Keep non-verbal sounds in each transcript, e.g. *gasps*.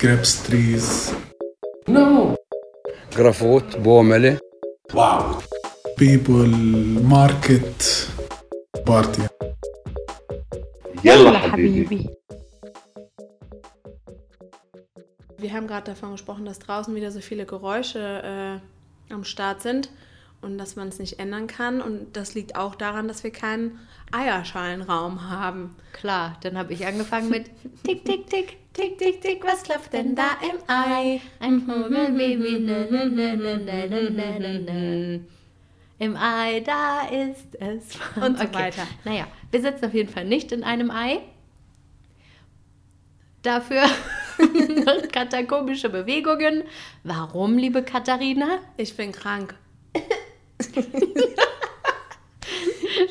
grapes trees, جرافوت بومله people, market, party. يلا حبيبي Wir haben gerade davon gesprochen, dass draußen wieder so viele Geräusche äh, am Start sind und dass man es nicht ändern kann. Und das liegt auch daran, dass wir keinen Eierschalenraum haben. Klar, dann habe ich angefangen mit *laughs* Tick, Tick, Tick, Tick, Tick, Tick, was klopft denn da im Ei? Ein ne, ne, ne, ne, ne, ne, ne, ne, ne. Im Ei, da ist es. *laughs* Und so weiter. Naja, wir sitzen auf jeden Fall nicht in einem Ei. Dafür *laughs* macht Katha komische Bewegungen. Warum, liebe Katharina? Ich bin krank. *laughs*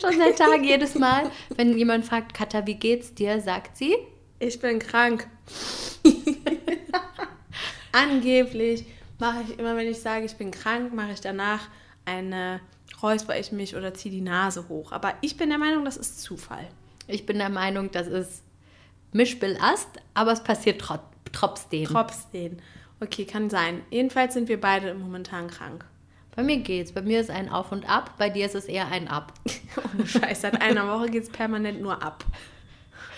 Schon seit Tagen jedes Mal, wenn jemand fragt, Katha, wie geht's dir, sagt sie, Ich bin krank. *laughs* Angeblich mache ich immer, wenn ich sage, ich bin krank, mache ich danach eine räusper ich mich oder ziehe die Nase hoch. Aber ich bin der Meinung, das ist Zufall. ich bin der Meinung, das ist Mischbelast, aber es passiert tro trotzdem. Trotzdem. Okay, kann sein. Jedenfalls sind wir beide momentan krank. Bei mir geht's. Bei mir ist ein Auf und Ab, bei dir ist es eher ein Ab. *laughs* Ohne Scheiß, seit einer Woche geht es permanent nur ab.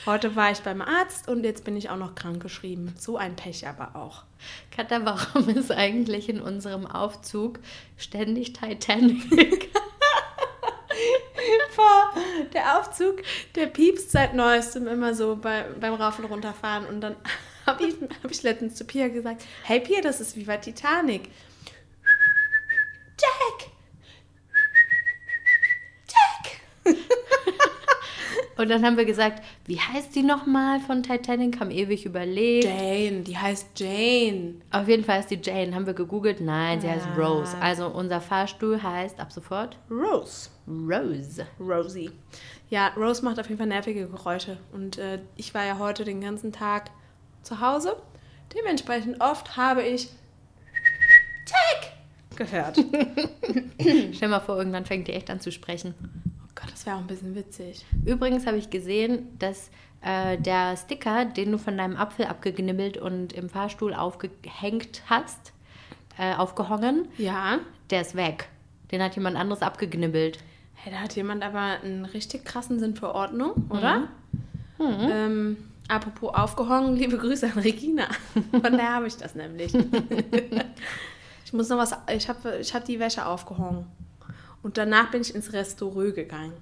Heute war ich beim Arzt und jetzt bin ich auch noch krank geschrieben. So ein Pech aber auch. Katha, warum ist eigentlich in unserem Aufzug ständig Titanic? *laughs* Der Aufzug, der piepst seit neuestem immer so bei, beim Rauf- und Runterfahren. Und dann *laughs* habe ich, hab ich letztens zu Pia gesagt, hey Pia, das ist wie bei Titanic. Jack! Jack! Und dann haben wir gesagt, wie heißt die nochmal von Titanic? Haben ewig überlegt. Jane, die heißt Jane. Auf jeden Fall ist die Jane. Haben wir gegoogelt? Nein, sie heißt Ah. Rose. Also unser Fahrstuhl heißt ab sofort Rose. Rose. Rosie. Ja, Rose macht auf jeden Fall nervige Geräusche. Und äh, ich war ja heute den ganzen Tag zu Hause. Dementsprechend oft habe ich Jack gehört. *laughs* Stell mal vor, irgendwann fängt die echt an zu sprechen. Das wäre auch ein bisschen witzig. Übrigens habe ich gesehen, dass äh, der Sticker, den du von deinem Apfel abgeknibbelt und im Fahrstuhl aufgehängt hast, äh, aufgehangen, Ja. der ist weg. Den hat jemand anderes abgeknibbelt. Hey, da hat jemand aber einen richtig krassen Sinn für Ordnung, oder? Ähm, apropos aufgehangen, liebe Grüße an Regina. Von der habe ich das nämlich. *laughs* ich muss noch was. Ich habe ich hab die Wäsche aufgehangen. Und danach bin ich ins Restaurant gegangen.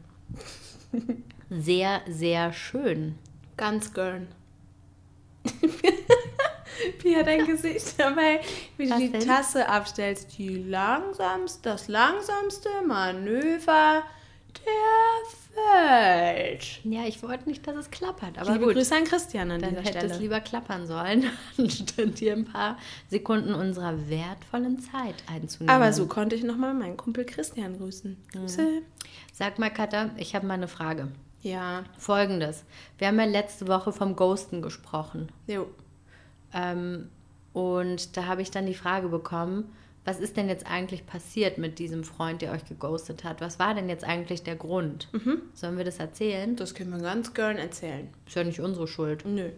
Sehr, sehr schön. Ganz gern. *laughs* Pia, dein Gesicht dabei, wie du die denn? Tasse abstellst. Die langsamste, das langsamste Manöver der Welt. Ja, ich wollte nicht, dass es klappert, aber Liebe gut. Grüße an Christian an Dann dieser hätte Stelle. es lieber klappern sollen, *laughs* anstatt hier ein paar Sekunden unserer wertvollen Zeit einzunehmen. Aber so konnte ich nochmal meinen Kumpel Christian grüßen. Grüße. Sag mal, Katha, ich habe mal eine Frage. Ja, Folgendes. Wir haben ja letzte Woche vom Ghosten gesprochen. jo. Ähm, und da habe ich dann die Frage bekommen, was ist denn jetzt eigentlich passiert mit diesem Freund, der euch geghostet hat? Was war denn jetzt eigentlich der Grund? Sollen wir das erzählen? Das können wir ganz gern erzählen. ist ja nicht unsere Schuld. Nö.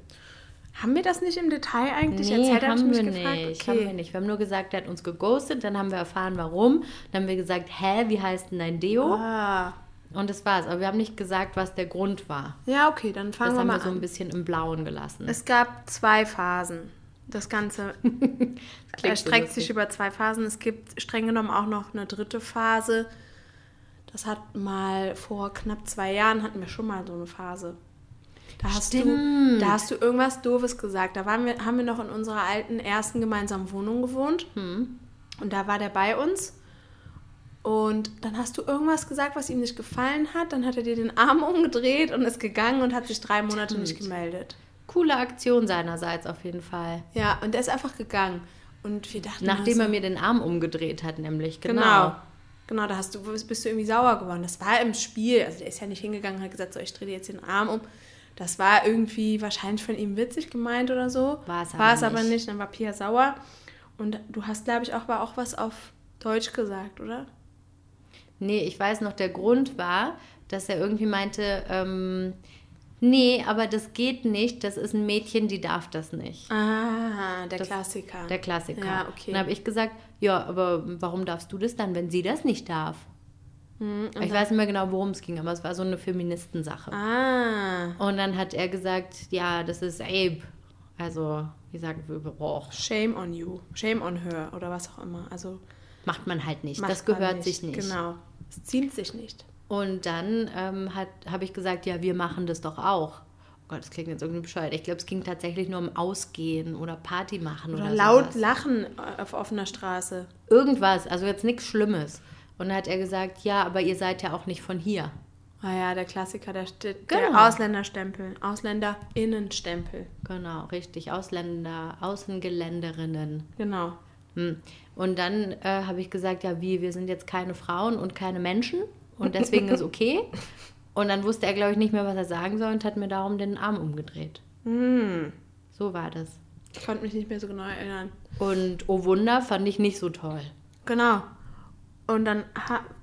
Haben wir das nicht im Detail eigentlich Nee, erzählt? Haben mich wir gefragt? nicht. Okay. Haben wir nicht. Wir haben nur gesagt, der hat uns geghostet, dann haben wir erfahren, warum. Dann haben wir gesagt, hä, wie heißt denn dein Deo? Ah. Und das war's. Aber wir haben nicht gesagt, was der Grund war. Ja, okay, dann fangen Das wir haben mal wir so ein an. bisschen im Blauen gelassen. Es gab zwei Phasen. Das Ganze *laughs* so erstreckt sich über zwei Phasen. Es gibt streng genommen auch noch eine dritte Phase. Das hat mal vor knapp zwei Jahren hatten wir schon mal so eine Phase. Da hast, du, Stimmt. da hast du irgendwas Doofes gesagt. Da waren wir, haben wir noch in unserer alten ersten gemeinsamen Wohnung gewohnt. Hm. Und da war der bei uns. Und dann hast du irgendwas gesagt, was ihm nicht gefallen hat. Dann hat er dir den Arm *laughs* umgedreht und ist gegangen und hat sich drei Monate nicht gemeldet. Coole Aktion seinerseits auf jeden Fall. Ja, und der ist einfach gegangen. Und wir dachten, Nachdem also, er mir den Arm umgedreht hat, nämlich. Genau. Genau. Genau, da hast du, bist du irgendwie sauer geworden. Das war im Spiel. Also der ist ja nicht hingegangen und hat gesagt, so, ich drehe dir jetzt den Arm um. Das war irgendwie wahrscheinlich von ihm witzig gemeint oder so. War es war aber es aber nicht. nicht. Dann war Pia sauer. Und du hast, glaube ich, auch, aber auch was auf Deutsch gesagt, oder? Nee, ich weiß noch, der Grund war, dass er irgendwie meinte, ähm, Nee, aber das geht nicht. Das ist ein Mädchen, die darf das nicht. Ah, der Klassiker. Der Klassiker. Ja, okay. Dann habe ich gesagt, ja, aber warum darfst du das dann, wenn sie das nicht darf? Hm, ich weiß nicht mehr genau, worum es ging, aber es war so eine Feministensache. ah, Und dann hat er gesagt, ja, das ist Abe. Also, wie sagen wir, boah, shame on you. Shame on her oder was auch immer. Also macht man halt nicht. das gehört sich nicht. Genau. Es ziemt sich nicht. Und dann ähm, habe ich gesagt, ja, wir machen das doch auch. Oh Gott, das klingt jetzt irgendwie bescheuert. Ich glaube, es ging tatsächlich nur um Ausgehen oder Party machen oder, Oder laut sowas. lachen auf offener Straße. Irgendwas, also jetzt nichts Schlimmes. Und dann hat er gesagt, ja, aber ihr seid ja auch nicht von hier. Ah ja, der Klassiker, der, der, Genau. der Ausländerstempel. AusländerInnenstempel. Genau, richtig. Ausländer, Außengeländerinnen. Genau. Hm. Und dann äh, habe ich gesagt, ja, wie, wir sind jetzt keine Frauen und keine Menschen und deswegen ist *laughs* okay. Und dann wusste er, glaube ich, nicht mehr, was er sagen soll und hat mir darum den Arm umgedreht. Hm. So war das. Ich konnte mich nicht mehr so genau erinnern. Und oh Wunder fand ich nicht so toll. Genau. Und dann,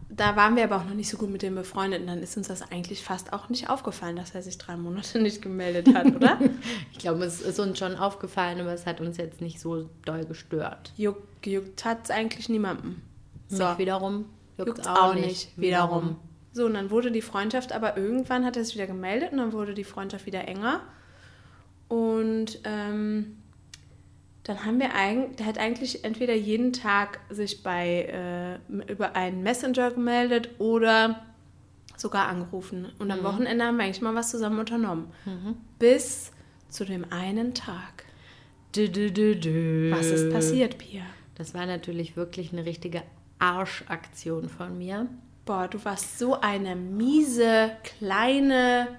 da waren wir aber auch noch nicht so gut mit dem befreundet. Und dann ist uns das eigentlich fast auch nicht aufgefallen, dass er sich drei Monate *laughs* nicht gemeldet hat, oder? *laughs* Ich glaube, es ist uns schon aufgefallen, aber es hat uns jetzt nicht so doll gestört. Juck, gejuckt hat es eigentlich niemandem. So, Mich wiederum juckt juckt auch nicht. Wiederum. So, und dann wurde die Freundschaft, aber irgendwann hat er sich wieder gemeldet und dann wurde die Freundschaft wieder enger. Und ähm, dann haben wir eigentlich, der hat eigentlich entweder jeden Tag sich bei äh, über einen Messenger gemeldet oder sogar angerufen. Und am Wochenende haben wir eigentlich mal was zusammen unternommen. Bis zu dem einen Tag. Dü, dü, dü. Was ist passiert, Pia? Das war natürlich wirklich eine richtige Arschaktion von mir. Boah, du warst so eine miese, kleine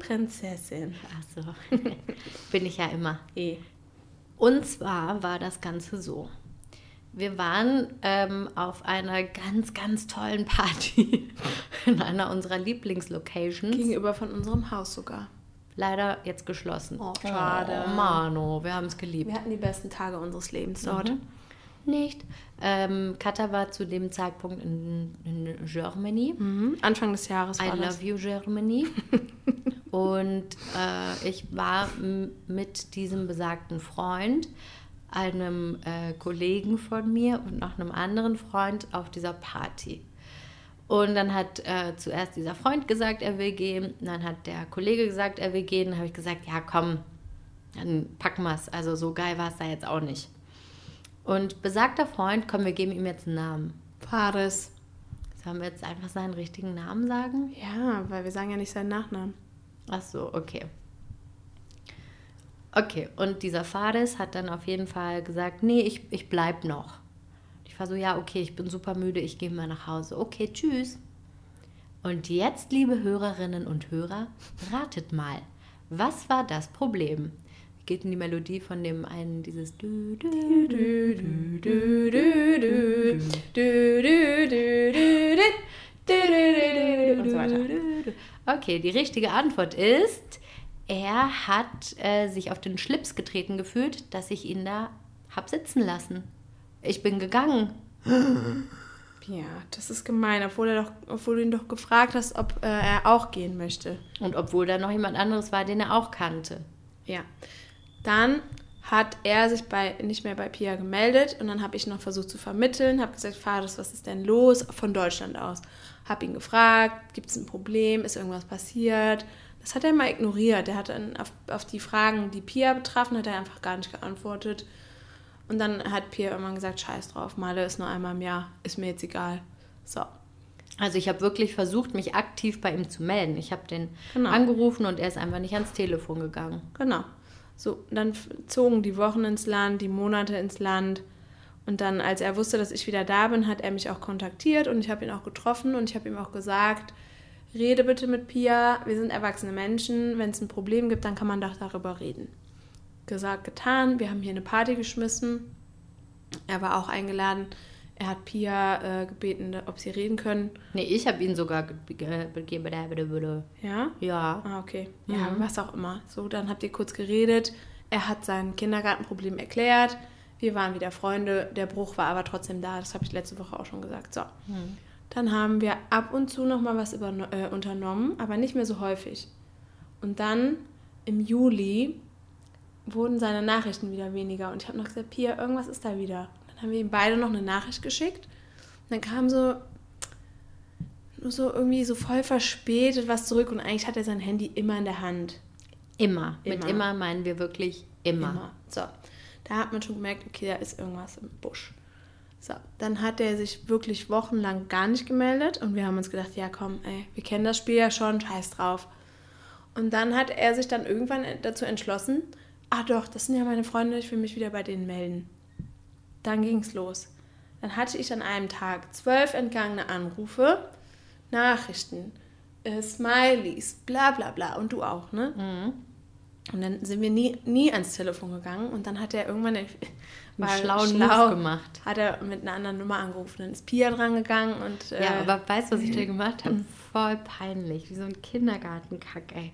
Prinzessin. Ach so. *laughs* Bin ich ja immer. Eh. Und zwar war das Ganze so. Wir waren ähm, auf einer ganz, ganz tollen *laughs* Party in einer unserer Lieblingslocations. Gegenüber von unserem Haus sogar. Leider jetzt geschlossen. Oh, schade. Oh, Mano, wir haben es geliebt. Wir hatten die besten Tage unseres Lebens dort. Nicht. Ähm, Katha war zu dem Zeitpunkt in, in Germany. Mhm. Anfang des Jahres I war love das. you, Germany. *laughs* Und äh, ich war mit diesem besagten Freund, einem äh, Kollegen von mir und noch einem anderen Freund auf dieser Party. Und dann hat äh, zuerst dieser Freund gesagt, er will gehen. Dann hat der Kollege gesagt, er will gehen. Dann habe ich gesagt, ja komm, dann packen wir es. Also so geil war es da jetzt auch nicht. Und besagter Freund, komm, wir geben ihm jetzt einen Namen. Paris. Sollen wir jetzt einfach seinen richtigen Namen sagen? Ja, weil wir sagen ja nicht seinen Nachnamen. Ach so, okay. Okay, und dieser Fares hat dann auf jeden Fall gesagt, nee, ich, ich bleib noch. Ich war so, ja, okay, ich bin super müde, ich gehe mal nach Hause. Okay, tschüss. Und jetzt, liebe Hörerinnen und Hörer, ratet mal, was war das Problem? Geht in die Melodie von dem einen, dieses Okay, die richtige Antwort ist, er hat äh, sich auf den Schlips getreten gefühlt, dass ich ihn da hab sitzen lassen. Ich bin gegangen. *gasps* Ja, das ist gemein, obwohl, er doch, obwohl du ihn doch gefragt hast, ob äh, er auch gehen möchte. Und obwohl da noch jemand anderes war, den er auch kannte. Ja. Dann hat er sich bei, nicht mehr bei Pia gemeldet und dann habe ich noch versucht zu vermitteln, habe gesagt, Fares, was ist denn los? Von Deutschland aus. Habe ihn gefragt, gibt es ein Problem, ist irgendwas passiert? Das hat er mal ignoriert. Er hat dann auf, auf die Fragen, die Pia betrafen, hat er einfach gar nicht geantwortet. Und dann hat Pia irgendwann gesagt, scheiß drauf, Male ist nur einmal im Jahr, ist mir jetzt egal. So. Also ich habe wirklich versucht, mich aktiv bei ihm zu melden. Ich habe den Genau. angerufen und er ist einfach nicht ans Telefon gegangen. Genau. So, dann zogen die Wochen ins Land, die Monate ins Land. Und dann, als er wusste, dass ich wieder da bin, hat er mich auch kontaktiert und ich habe ihn auch getroffen und ich habe ihm auch gesagt, rede bitte mit Pia, wir sind erwachsene Menschen, wenn es ein Problem gibt, dann kann man doch darüber reden. Gesagt, getan, wir haben hier eine Party geschmissen. Er war auch eingeladen. Er hat Pia äh, gebeten, ob sie reden können. Nee, ich habe ihn sogar gegeben. Ja? Ja. Ah, okay. Ja, was auch immer. So, dann habt ihr kurz geredet. Er hat sein Kindergartenproblem erklärt. Wir waren wieder Freunde. Der Bruch war aber trotzdem da. Das habe ich letzte Woche auch schon gesagt. So. Dann haben wir ab und zu noch mal was über, äh, unternommen, aber nicht mehr so häufig. Und dann im Juli wurden seine Nachrichten wieder weniger. Und ich habe noch gesagt, Pia, irgendwas ist da wieder. Dann haben wir ihm beide noch eine Nachricht geschickt. Und dann kam so, nur so irgendwie so voll verspätet was zurück. Und eigentlich hat er sein Handy immer in der Hand. Immer. Mit Immer. immer meinen wir wirklich immer. Immer. So, da hat man schon gemerkt, okay, da ist irgendwas im Busch. So, dann hat er sich wirklich wochenlang gar nicht gemeldet und wir haben uns gedacht, ja komm, ey, wir kennen das Spiel ja schon, scheiß drauf. Und dann hat er sich dann irgendwann dazu entschlossen, ah doch, das sind ja meine Freunde, ich will mich wieder bei denen melden. Dann ging's los. Dann hatte ich an einem Tag zwölf entgangene Anrufe, Nachrichten, äh, Smileys, bla bla bla und du auch, ne? Und dann sind wir nie, nie ans Telefon gegangen und dann hat er irgendwann Einen schlauen Move gemacht. Hat er mit einer anderen Nummer angerufen. Dann ist Pia dran gegangen und äh, Ja, aber weißt du, was ich da *laughs* gemacht habe? Voll peinlich, wie so ein Kindergartenkack, ey.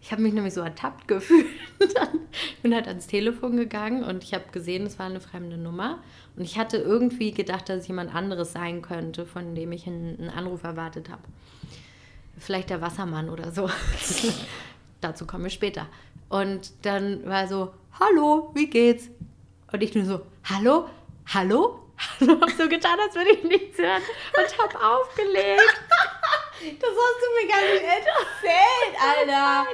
Ich habe mich nämlich so ertappt *laughs* gefühlt. ich bin halt ans Telefon gegangen und ich habe gesehen, es war eine fremde Nummer. Und ich hatte irgendwie gedacht, dass es jemand anderes sein könnte, von dem ich einen, einen Anruf erwartet habe. Vielleicht der Wassermann oder so. *laughs* Dazu kommen wir später. Und dann war so, hallo, wie geht's? Und ich nur so, hallo, hallo? *laughs* Hab so getan, als würde ich nichts hören und hab aufgelegt. *laughs* Das hast du mir gar nicht erzählt, Alter.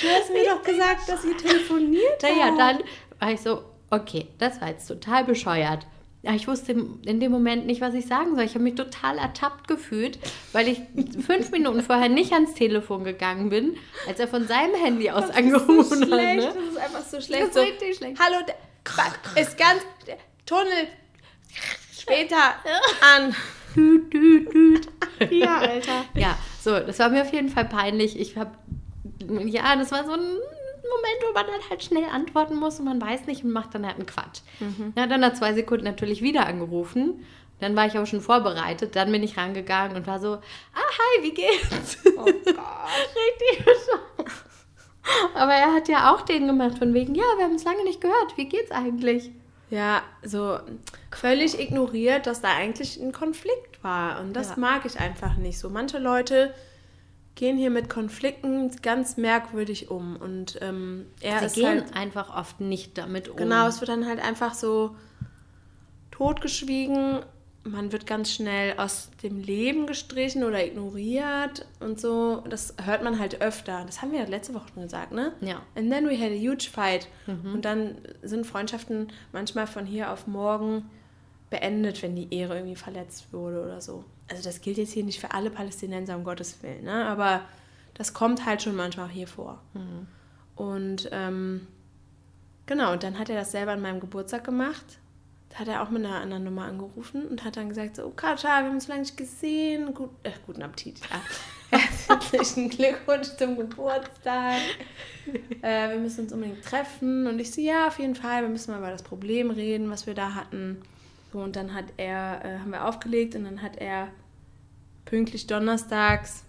Du hast mir doch gesagt, dass ihr telefoniert Naja, dann war ich so, okay, das war jetzt total bescheuert. Ich wusste in dem Moment nicht, was ich sagen soll. Ich habe mich total ertappt gefühlt, weil ich *laughs* fünf Minuten vorher nicht ans Telefon gegangen bin, als er von seinem Handy aus angerufen so hat. schlecht, Ne? Das ist einfach so Das schlecht. ist So, richtig schlecht. Hallo, der, ist ganz Tunnel später *laughs* an. Düt, düt, düt. *laughs* Ja, Alter. Ja, so, das war mir auf jeden Fall peinlich. Ich habe, ja, das war so ein Moment, wo man dann halt schnell antworten muss und man weiß nicht und macht dann halt einen Quatsch. Er hat dann nach zwei Sekunden natürlich wieder angerufen. Dann war ich aber schon vorbereitet. Dann bin ich rangegangen und war so, ah, hi, wie geht's? Oh Gott. *laughs* Richtig bescheuert. Aber er hat ja auch den gemacht von wegen, ja, wir haben es lange nicht gehört. Wie geht's eigentlich? Ja, so völlig ignoriert, dass da eigentlich ein Konflikt war. Und das Ja. mag ich einfach nicht so. Manche Leute gehen hier mit Konflikten ganz merkwürdig um. Und ähm, er Sie ist gehen halt. einfach oft nicht damit um. Genau, es wird dann halt einfach so totgeschwiegen. Man wird ganz schnell aus dem Leben gestrichen oder ignoriert und so. Das hört man halt öfter. Das haben wir ja letzte Woche schon gesagt, ne? Ja. And then we had a huge fight. Und dann sind Freundschaften manchmal von hier auf morgen beendet, wenn die Ehre irgendwie verletzt wurde oder so. Also das gilt jetzt hier nicht für alle Palästinenser, um Gottes Willen, ne? Aber das kommt halt schon manchmal hier vor. Und ähm, genau, und dann hat er das selber an meinem Geburtstag gemacht. Da hat er auch mit einer anderen Nummer angerufen und hat dann gesagt, so, oh Katja, wir haben uns lange nicht gesehen. Gut, äh, guten Appetit. Ja. *laughs* Herzlichen Glückwunsch zum Geburtstag. äh, wir müssen uns unbedingt treffen. Und ich so, ja, auf jeden Fall, wir müssen mal über das Problem reden, was wir da hatten. So, und dann hat er, äh, haben wir aufgelegt und dann hat er pünktlich donnerstags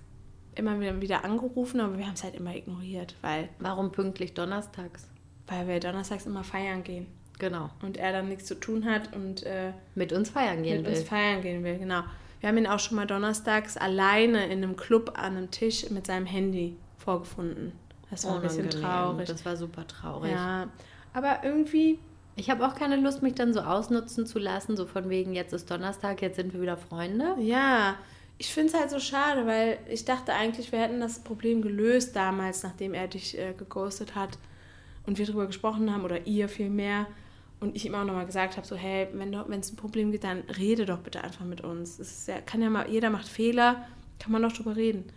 immer wieder, wieder angerufen, aber wir haben es halt immer ignoriert, weil, Warum pünktlich donnerstags? weil wir donnerstags immer feiern gehen Genau. und er dann nichts zu tun hat und äh, Mit uns feiern gehen mit will. uns feiern gehen will, genau. Wir haben ihn auch schon mal donnerstags alleine in einem Club an einem Tisch mit seinem Handy vorgefunden. Das war ein bisschen Unangenehm. traurig. Das war super traurig. Ja, aber irgendwie, Ich habe auch keine Lust, mich dann so ausnutzen zu lassen, so von wegen, jetzt ist Donnerstag, jetzt sind wir wieder Freunde. ja, ich finde es halt so schade, weil ich dachte eigentlich, wir hätten das Problem gelöst damals, nachdem er dich äh, geghostet hat und wir darüber gesprochen haben oder ihr vielmehr. Und ich ihm auch nochmal gesagt habe, so, hey, wenn es ein Problem gibt, dann rede doch bitte einfach mit uns. Es ist ja, kann ja mal, jeder macht Fehler, kann man doch drüber reden.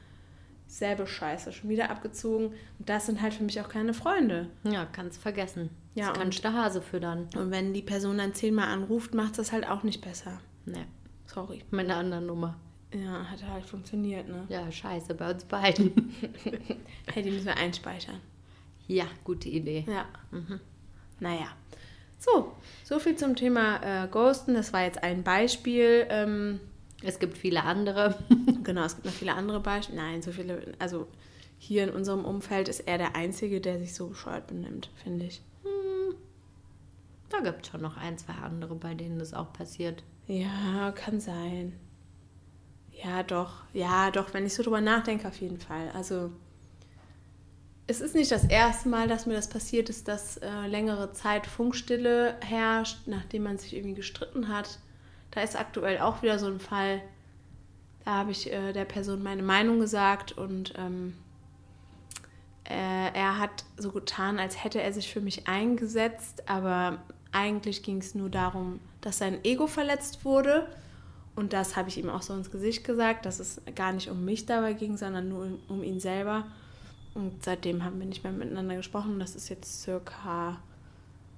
Selbe Scheiße, schon wieder abgezogen. Und das sind halt für mich auch keine Freunde. Ja, kannst vergessen. Ja, das kannst du Hase füttern. Und wenn die Person dann zehnmal anruft, macht das halt auch nicht besser. Ne, Sorry. mit einer anderen Nummer. Ja, hat halt funktioniert, ne? Ja, scheiße, bei uns beiden. *laughs* Hey, die müssen wir einspeichern. ja, gute Idee. Ja. Naja. So, so viel zum Thema äh, Ghosten. Das war jetzt ein Beispiel. Ähm, Es gibt viele andere. *laughs* genau, es gibt noch viele andere Beispiele. Nein, so viele. Also hier in unserem Umfeld ist er der Einzige, der sich so bescheuert benimmt, finde ich. Da gibt es schon noch ein, zwei andere, bei denen das auch passiert. Ja, kann sein. Ja, doch. Ja, doch, wenn ich so drüber nachdenke, auf jeden Fall. Also, es ist nicht das erste Mal, dass mir das passiert ist, dass äh, längere Zeit Funkstille herrscht, nachdem man sich irgendwie gestritten hat. Da ist aktuell auch wieder so ein Fall. Da habe ich äh, der Person meine Meinung gesagt und ähm, äh, er hat so getan, als hätte er sich für mich eingesetzt, aber eigentlich ging es nur darum, dass sein Ego verletzt wurde. Und das habe ich ihm auch so ins Gesicht gesagt, dass es gar nicht um mich dabei ging, sondern nur um, um ihn selber. Und seitdem haben wir nicht mehr miteinander gesprochen. Das ist jetzt circa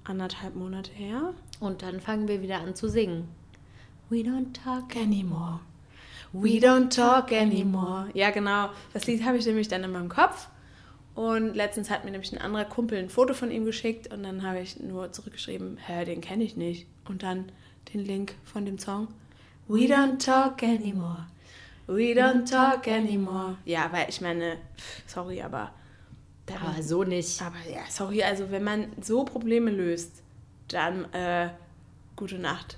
anderthalb Monate her. Und dann fangen wir wieder an zu singen. We don't talk anymore. We don't talk anymore. Ja, genau. Das Lied habe ich nämlich dann in meinem Kopf. Und letztens hat mir nämlich ein anderer Kumpel ein Foto von ihm geschickt und dann habe ich nur zurückgeschrieben, hä, den kenne ich nicht. Und dann den Link von dem Song. We don't talk anymore. We don't talk anymore. Ja, aber ich meine, sorry, aber. Aber so nicht. Aber ja, sorry, also wenn man so Probleme löst, dann äh, gute Nacht.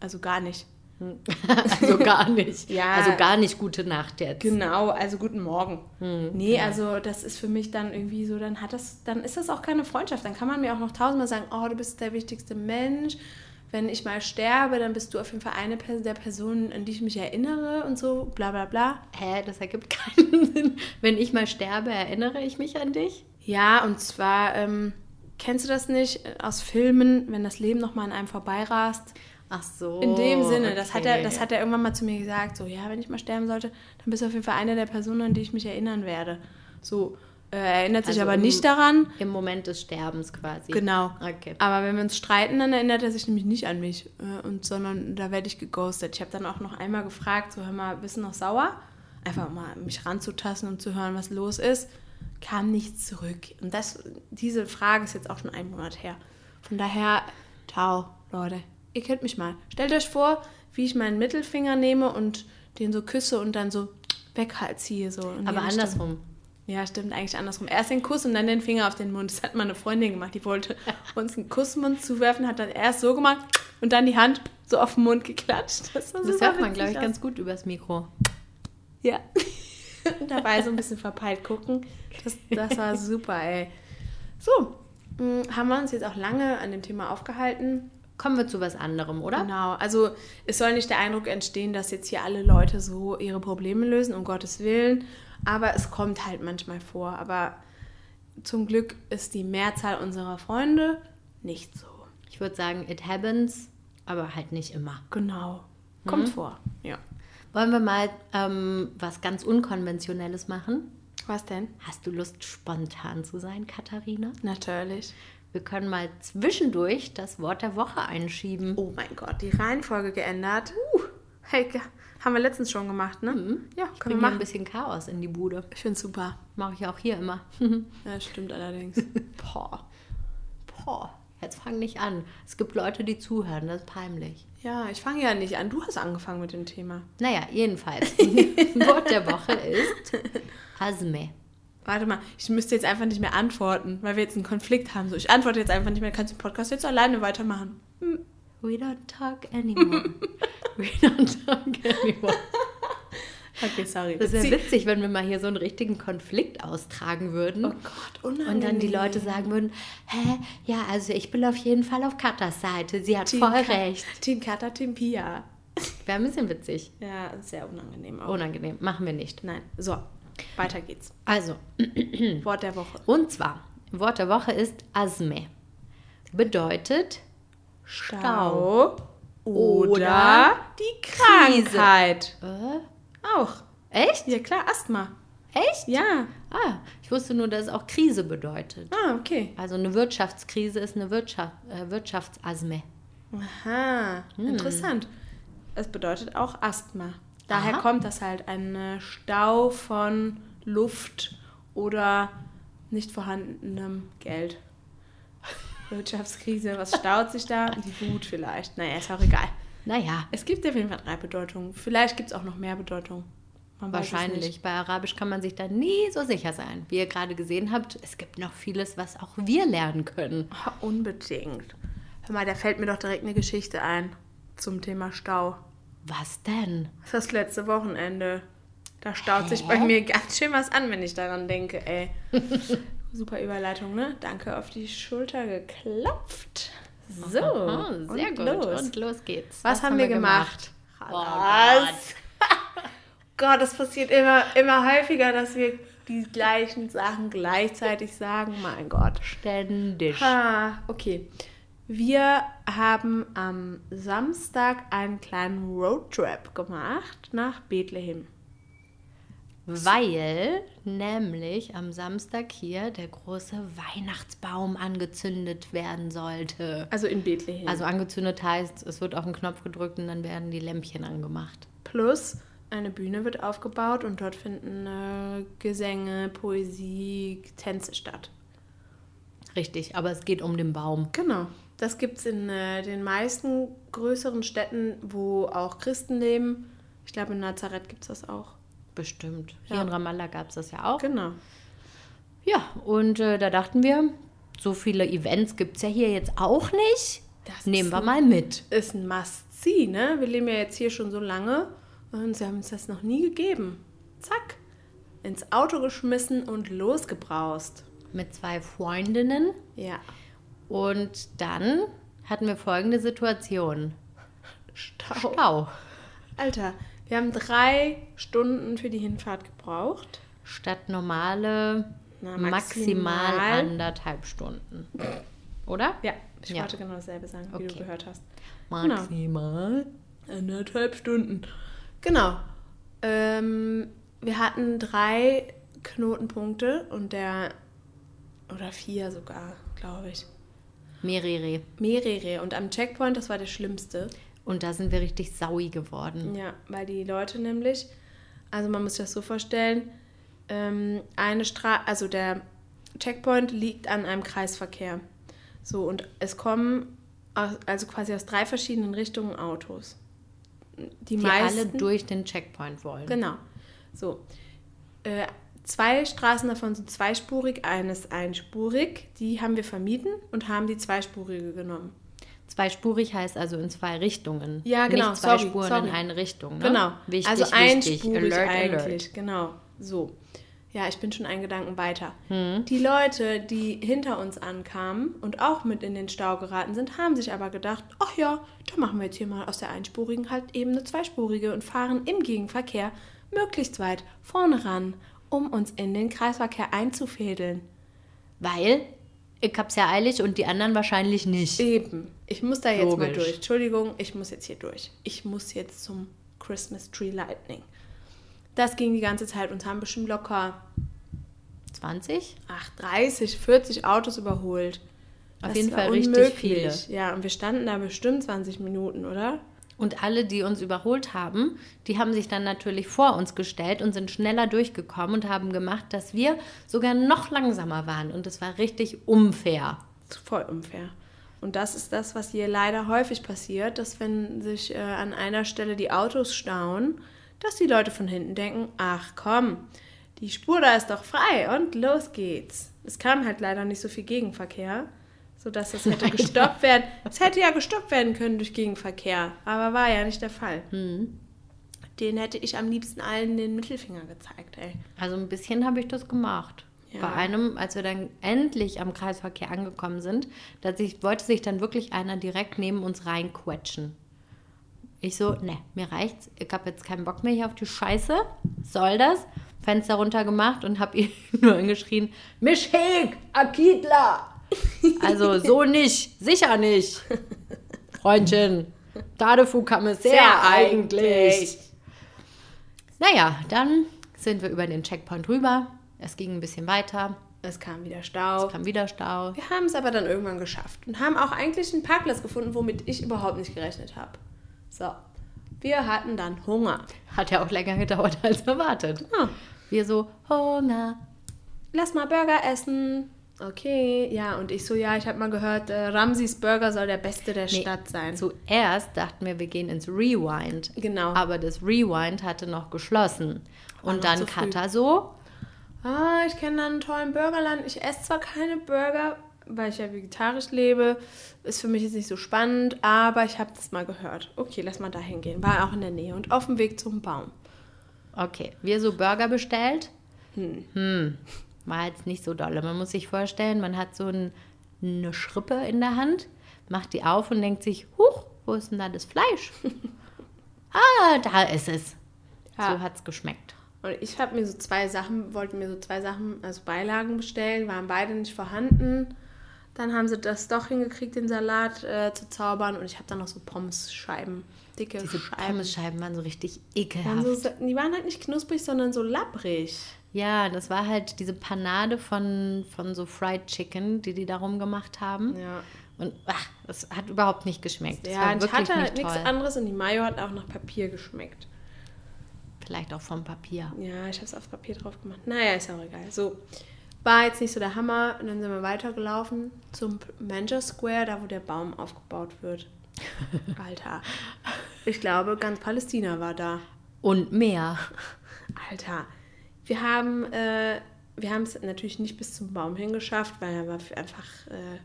Also gar nicht. *laughs* also gar nicht. Ja. Also gar nicht gute Nacht jetzt. Genau, also guten Morgen. Hm, nee, ja. also das ist für mich dann irgendwie so, dann hat das, dann ist das auch keine Freundschaft. Dann kann man mir auch noch tausendmal sagen, oh, du bist der wichtigste Mensch. Wenn ich mal sterbe, dann bist du auf jeden Fall eine der Personen, an die ich mich erinnere und so, bla bla bla. Hä, das ergibt *laughs* keinen Sinn. Wenn ich mal sterbe, erinnere ich mich an dich? Ja, und zwar, ähm, kennst du das nicht aus Filmen, wenn das Leben nochmal an einem vorbeirast? Ach so. In dem Sinne, okay. das, hat er, das hat er irgendwann mal zu mir gesagt, so, ja, wenn ich mal sterben sollte, dann bist du auf jeden Fall eine der Personen, an die ich mich erinnern werde. So, äh, erinnert sich also aber im, nicht daran. Im Moment des Sterbens quasi. Genau. Okay. Aber wenn wir uns streiten, dann erinnert er sich nämlich nicht an mich, äh, und, sondern da werde ich geghostet. Ich habe dann auch noch einmal gefragt, so, hör mal, bist du noch sauer? Einfach mal mich ranzutasten, um zu hören, was los ist. Kam nichts zurück. Und das, diese Frage ist jetzt auch schon ein Monat her. Von daher, ciao, Leute ihr kennt mich mal. Stellt euch vor, wie ich meinen Mittelfinger nehme und den so küsse und dann so wegziehe. So Aber andersrum. Ja, stimmt, eigentlich andersrum. Erst den Kuss und dann den Finger auf den Mund. Das hat meine Freundin gemacht. Die wollte *laughs* uns einen Kussmund zuwerfen, hat dann erst so gemacht und dann die Hand so auf den Mund geklatscht. Das, das hört man, glaube ich, aus. ganz gut übers Mikro. Ja. *laughs* Dabei so ein bisschen verpeilt gucken. Das, das war super, ey. So, hm, haben wir uns jetzt auch lange an dem Thema aufgehalten. Kommen wir zu was anderem, oder? Genau. Also es soll nicht der Eindruck entstehen, dass jetzt hier alle Leute so ihre Probleme lösen, um Gottes Willen. Aber es kommt halt manchmal vor. Aber zum Glück ist die Mehrzahl unserer Freunde nicht so. Ich würde sagen, it happens, aber halt nicht immer. Genau. Kommt mhm. vor, ja. Wollen wir mal ähm, was ganz Unkonventionelles machen? Was denn? Hast du Lust, spontan zu sein, Katharina? Natürlich. Wir können mal zwischendurch das Wort der Woche einschieben. Oh mein Gott, die Reihenfolge geändert. Uh, hey, haben wir letztens schon gemacht, ne? Mhm. Ja, ich können wir machen. ein bisschen Chaos in die Bude. Ich finde super. Mache ich auch hier immer. *laughs* ja, stimmt allerdings. *laughs* Boah. Boah. Jetzt fang nicht an. Es gibt Leute, die zuhören, das ist peinlich. Ja, ich fange ja nicht an. Du hast angefangen mit dem Thema. Naja, jedenfalls. *laughs* Wort der Woche ist Hasme. Warte mal, ich müsste jetzt einfach nicht mehr antworten, weil wir jetzt einen Konflikt haben. So, ich antworte jetzt einfach nicht mehr. Kannst du den Podcast jetzt alleine weitermachen? Hm. We don't talk anymore. *laughs* We don't talk anymore. Okay, sorry. Das wäre witzig, wenn wir mal hier so einen richtigen Konflikt austragen würden. Oh Gott, unangenehm. Und dann die Leute sagen würden, hä, ja, also ich bin auf jeden Fall auf Katas Seite. Sie hat Team voll Ka recht. Team Kata, Team Pia. Wäre ein bisschen witzig. Ja, sehr unangenehm auch. Unangenehm, machen wir nicht. Nein. So, weiter geht's. Also, *clears throat* Wort der Woche. Und zwar, Wort der Woche ist Asme. Bedeutet Stau, oder, die Krankheit. Äh? Auch. Echt? Ja, klar, Asthma. Echt? Ja. Ah, ich wusste nur, dass es auch Krise bedeutet. Ah, okay. Also eine Wirtschaftskrise ist eine Wirtschaft, äh, Wirtschaftsasme. Aha, hm. interessant. Es bedeutet auch Asthma. Daher Aha. kommt das halt, ein Stau von Luft oder nicht vorhandenem Geld. *laughs* Wirtschaftskrise, was staut sich da? *laughs* Die Wut vielleicht. Naja, ist auch egal. Naja. Es gibt auf jeden Fall drei Bedeutungen. Vielleicht gibt es auch noch mehr Bedeutungen. Wahrscheinlich. Bei Arabisch kann man sich da nie so sicher sein. Wie ihr gerade gesehen habt, es gibt noch vieles, was auch wir lernen können. Oh, unbedingt. Hör mal, da fällt mir doch direkt eine Geschichte ein zum Thema Stau. Was denn? Das letzte Wochenende. Da staut sich bei mir ganz schön was an, wenn ich daran denke, ey. *laughs* Super Überleitung, ne? Danke auf die Schulter geklopft. So, Aha, sehr und gut. Los. Und los geht's. Was, haben wir gemacht? Oh Was? Gott, das *laughs* passiert immer, immer häufiger, dass wir die gleichen Sachen gleichzeitig sagen. Mein Gott. Ständig. Ah, okay. Wir haben am Samstag einen kleinen Roadtrip gemacht nach Bethlehem. Weil nämlich am Samstag hier der große Weihnachtsbaum angezündet werden sollte. Also in Bethlehem. Also angezündet heißt, es wird auf den Knopf gedrückt und dann werden die Lämpchen angemacht. Plus eine Bühne wird aufgebaut und dort finden äh, Gesänge, Poesie, Tänze statt. Richtig, aber es geht um den Baum. Genau. Das gibt es in äh, den meisten größeren Städten, wo auch Christen leben. Ich glaube, in Nazareth gibt es das auch. Bestimmt. Hier Ja. in Ramallah gab es das ja auch. Genau. Ja, und äh, da dachten wir, so viele Events gibt es ja hier jetzt auch nicht. Das Nehmen wir ein- mal mit. Ist ein Must-See, ne? Wir leben ja jetzt hier schon so lange und sie haben uns das noch nie gegeben. Zack. Ins Auto geschmissen und losgebraust. Mit zwei Freundinnen. Ja. Und dann hatten wir folgende Situation. Stau. Stau. Alter, wir haben drei Stunden für die Hinfahrt gebraucht. Statt normale Na, maximal. maximal. anderthalb Stunden. Oder? Ja, ich Ja. wollte genau dasselbe sagen, wie du Okay. gehört hast. Maximal. Anderthalb Stunden. Genau. Ähm, wir hatten drei Knotenpunkte und der, oder vier sogar, glaube ich. Mehrere. Mehrere. Und am Checkpoint, das war der schlimmste. Und da sind wir richtig saui geworden. Ja, weil die Leute nämlich, also man muss sich das so vorstellen, ähm, eine Straße, also der Checkpoint liegt an einem Kreisverkehr. So, und es kommen aus, also quasi aus drei verschiedenen Richtungen Autos. Die, Die meisten, alle durch den Checkpoint wollen. Genau. So. Äh, zwei Straßen davon sind zweispurig, eines einspurig. Die haben wir vermieden und haben die zweispurige genommen. Zweispurig heißt also in zwei Richtungen. Ja, genau, Nicht zwei sorry, Spuren sorry. in eine Richtung. Ne? Genau. Wichtig, also wichtig. einspurig Alert, eigentlich. alert. Genau. So. Ja, ich bin schon einen Gedanken weiter. Hm. Die Leute, die hinter uns ankamen und auch mit in den Stau geraten sind, haben sich aber gedacht, ach ja, dann machen wir jetzt hier mal aus der einspurigen halt eben eine zweispurige und fahren im Gegenverkehr möglichst weit vorne ran, um uns in den Kreisverkehr einzufädeln. Weil ich hab's ja eilig und die anderen wahrscheinlich nicht. Eben. Ich muss da jetzt mal Logisch. durch. Entschuldigung, ich muss jetzt hier durch. Ich muss jetzt zum Christmas Tree Lightning. Das ging die ganze Zeit und haben bestimmt locker 20? ach, 30, 40 Autos überholt. Auf Das jeden Fall richtig unmöglich. Ja, und wir standen da bestimmt 20 Minuten, oder? Und alle, die uns überholt haben, die haben sich dann natürlich vor uns gestellt und sind schneller durchgekommen und haben gemacht, dass wir sogar noch langsamer waren. Und es war richtig unfair. Das voll unfair. Und das ist das, was hier leider häufig passiert, dass wenn sich äh, an einer Stelle die Autos stauen, dass die Leute von hinten denken, ach komm, die Spur da ist doch frei und los geht's. Es kam halt leider nicht so viel Gegenverkehr, sodass das hätte gestoppt werden. Es hätte ja gestoppt werden können durch Gegenverkehr, aber war ja nicht der Fall. Den hätte ich am liebsten allen den Mittelfinger gezeigt, ey. Also ein bisschen habe ich das gemacht. Ja. Bei einem, als wir dann endlich am Kreisverkehr angekommen sind, da sich, wollte sich dann wirklich einer direkt neben uns reinquetschen. Ich so, ne, mir reicht's. Ich habe jetzt keinen Bock mehr hier auf die Scheiße. Soll das? Fenster runtergemacht und habe *laughs* ihn nur angeschrien, Mischheg, Akidla. Also so nicht, sicher nicht. Freundchen, Tadefu Kommissär Sehr eigentlich. Naja, dann sind wir über den Checkpoint rüber. Es ging ein bisschen weiter. Es kam wieder Stau. Es kam wieder Stau. Wir haben es aber dann irgendwann geschafft und haben auch eigentlich einen Parkplatz gefunden, womit ich überhaupt nicht gerechnet habe. So, wir hatten dann Hunger. Hat ja auch länger gedauert *laughs* als erwartet. Ah, Wir so, Hunger. lass mal Burger essen. Okay, ja, und ich so, ja, ich habe mal gehört, äh, Ramsis Burger soll der beste der Nee, Stadt sein. Zuerst dachten wir, wir gehen ins Rewind. Genau. Aber das Rewind hatte noch geschlossen. War Und noch dann zu früh. Kata so, Ah, ich kenne da einen tollen Burgerland. Ich esse zwar keine Burger, weil ich ja vegetarisch lebe. Ist für mich jetzt nicht so spannend, aber ich habe das mal gehört. Okay, lass mal da hingehen. War auch in der Nähe und auf dem Weg zum Baum. Okay, wir so Burger bestellt. Hm. War jetzt nicht so dolle. Man muss sich vorstellen, man hat so ein, eine Schrippe in der Hand, macht die auf und denkt sich, huch, wo ist denn da das Fleisch? *laughs* ah, da ist es. Ja. So hat es geschmeckt. Und ich habe mir so zwei Sachen, wollte mir so zwei Sachen, also Beilagen bestellen, waren beide nicht vorhanden. Dann haben sie das doch hingekriegt, den Salat äh, zu zaubern. Und ich habe dann noch so Pommesscheiben, dicke Diese Scheiben. Pommesscheiben waren so richtig Waren ekelhaft. so, die waren halt nicht knusprig, sondern so labbrig. Ja, das war halt diese Panade von, von so Fried Chicken, die die darum gemacht haben. Ja, Und ach, das hat überhaupt nicht geschmeckt. Das ja wirklich hatte halt nicht nichts toll. anderes und die Mayo hat auch nach Papier geschmeckt. Vielleicht auch vom Papier. Ja, ich habe es aufs Papier drauf gemacht. Naja, ist auch egal. So, war jetzt nicht so der Hammer. Und dann sind wir weitergelaufen zum Manchester Square, da wo der Baum aufgebaut wird. *laughs* Alter. Ich glaube, ganz Palästina war da. Und mehr. Alter. Wir haben äh, wir haben es natürlich nicht bis zum Baum hingeschafft, weil da war einfach äh,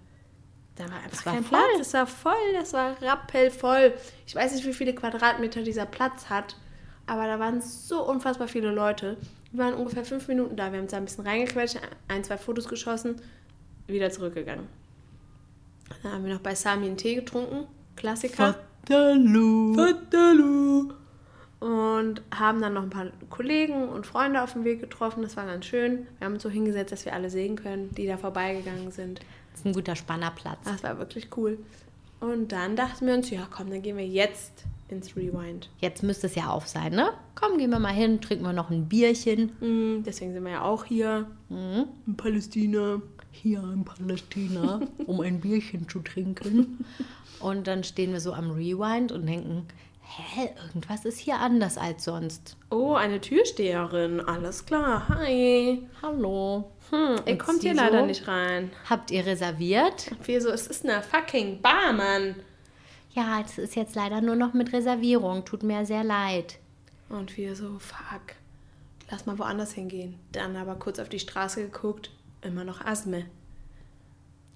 da war einfach war kein voll. Platz. Es war voll, das war rappelvoll. Ich weiß nicht, wie viele Quadratmeter dieser Platz hat, aber da waren so unfassbar viele Leute. Wir waren ungefähr fünf Minuten da. Wir haben uns da ein bisschen reingequetscht, ein, zwei Fotos geschossen, wieder zurückgegangen. Dann haben wir noch bei Sami einen Tee getrunken. Klassiker. Fatalu. Und haben dann noch ein paar Kollegen und Freunde auf dem Weg getroffen. Das war ganz schön. Wir haben uns so hingesetzt, dass wir alle sehen können, die da vorbeigegangen sind. Das ist ein guter Spannerplatz. Das war wirklich cool. Und dann dachten wir uns, ja komm, dann gehen wir jetzt ins Rewind. Jetzt müsste es ja auf sein, ne? Komm, gehen wir mal hin, trinken wir noch ein Bierchen. Mm, Deswegen sind wir ja auch hier in Palästina. Hier in Palästina, *laughs* um ein Bierchen zu trinken. Und dann stehen wir so am Rewind und denken, hä, irgendwas ist hier anders als sonst. Oh, eine Türsteherin. Alles klar. Hi. Hallo. Hm, ihr kommt hier leider so? nicht rein. Habt ihr reserviert? Wir so, es ist eine fucking Bar, Mann. Ja, es ist jetzt leider nur noch mit Reservierung. Tut mir sehr leid. Und wir so, fuck, lass mal woanders hingehen. Dann aber kurz auf die Straße geguckt, immer noch Asthma.